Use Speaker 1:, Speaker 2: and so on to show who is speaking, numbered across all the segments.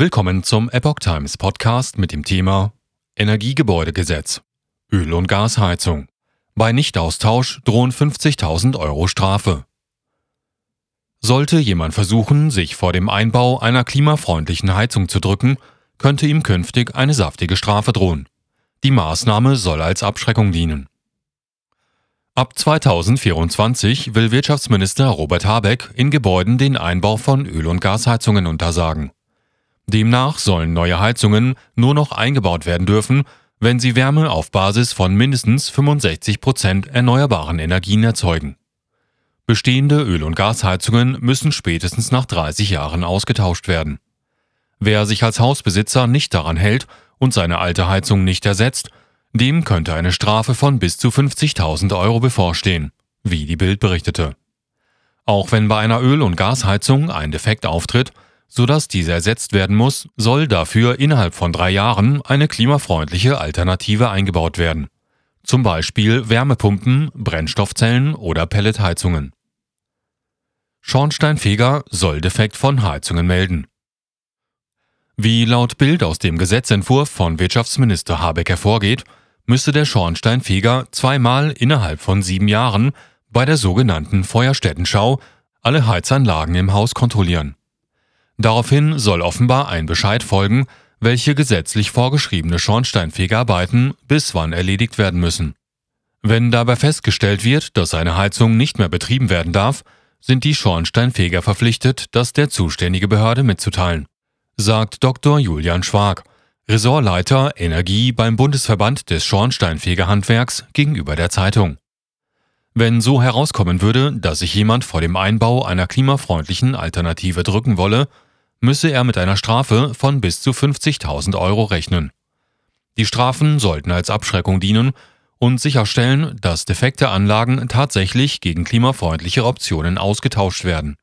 Speaker 1: Willkommen zum Epoch Times Podcast mit dem Thema Energiegebäudegesetz. Öl- und Gasheizung. Bei Nichtaustausch drohen 50.000 Euro Strafe. Sollte jemand versuchen, sich vor dem Einbau einer klimafreundlichen Heizung zu drücken, könnte ihm künftig eine saftige Strafe drohen. Die Maßnahme soll als Abschreckung dienen. Ab 2024 will Wirtschaftsminister Robert Habeck in Gebäuden den Einbau von Öl- und Gasheizungen untersagen. Demnach sollen neue Heizungen nur noch eingebaut werden dürfen, wenn sie Wärme auf Basis von mindestens 65 Prozent erneuerbaren Energien erzeugen. Bestehende Öl- und Gasheizungen müssen spätestens nach 30 Jahren ausgetauscht werden. Wer sich als Hausbesitzer nicht daran hält und seine alte Heizung nicht ersetzt, dem könnte eine Strafe von bis zu 50.000 Euro bevorstehen, wie die Bild berichtete. Auch wenn bei einer Öl- und Gasheizung ein Defekt auftritt, sodass diese ersetzt werden muss, soll dafür innerhalb von drei Jahren eine klimafreundliche Alternative eingebaut werden. Zum Beispiel Wärmepumpen, Brennstoffzellen oder Pelletheizungen. Schornsteinfeger soll Defekt von Heizungen melden. Wie laut Bild aus dem Gesetzentwurf von Wirtschaftsminister Habeck hervorgeht, müsste der Schornsteinfeger zweimal innerhalb von sieben Jahren bei der sogenannten Feuerstättenschau alle Heizanlagen im Haus kontrollieren. Daraufhin soll offenbar ein Bescheid folgen, welche gesetzlich vorgeschriebene Schornsteinfegerarbeiten bis wann erledigt werden müssen. Wenn dabei festgestellt wird, dass eine Heizung nicht mehr betrieben werden darf, sind die Schornsteinfeger verpflichtet, das der zuständige Behörde mitzuteilen, sagt Dr. Julian Schwag, Ressortleiter Energie beim Bundesverband des Schornsteinfegerhandwerks gegenüber der Zeitung. Wenn so herauskommen würde, dass sich jemand vor dem Einbau einer klimafreundlichen Alternative drücken wolle, müsse er mit einer Strafe von bis zu 50.000 Euro rechnen. Die Strafen sollten als Abschreckung dienen und sicherstellen, dass defekte Anlagen tatsächlich gegen klimafreundliche Optionen ausgetauscht werden.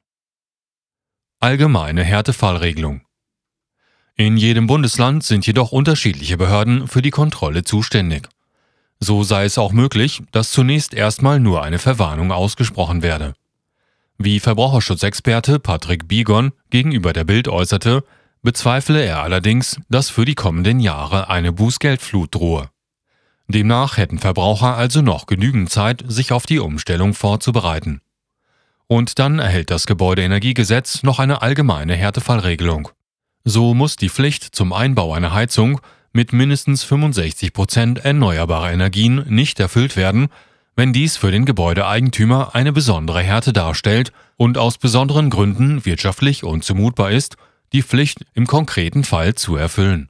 Speaker 1: Allgemeine Härtefallregelung In jedem Bundesland sind jedoch unterschiedliche Behörden für die Kontrolle zuständig. So sei es auch möglich, dass zunächst erstmal nur eine Verwarnung ausgesprochen werde. Wie Verbraucherschutzexperte Patrick Bigon gegenüber der Bild äußerte, bezweifle er allerdings, dass für die kommenden Jahre eine Bußgeldflut drohe. Demnach hätten Verbraucher also noch genügend Zeit, sich auf die Umstellung vorzubereiten. Und dann erhält das Gebäudeenergiegesetz noch eine allgemeine Härtefallregelung. So muss die Pflicht zum Einbau einer Heizung mit mindestens 65 Prozent erneuerbarer Energien nicht erfüllt werden, wenn dies für den Gebäudeeigentümer eine besondere Härte darstellt und aus besonderen Gründen wirtschaftlich unzumutbar ist, die Pflicht im konkreten Fall zu erfüllen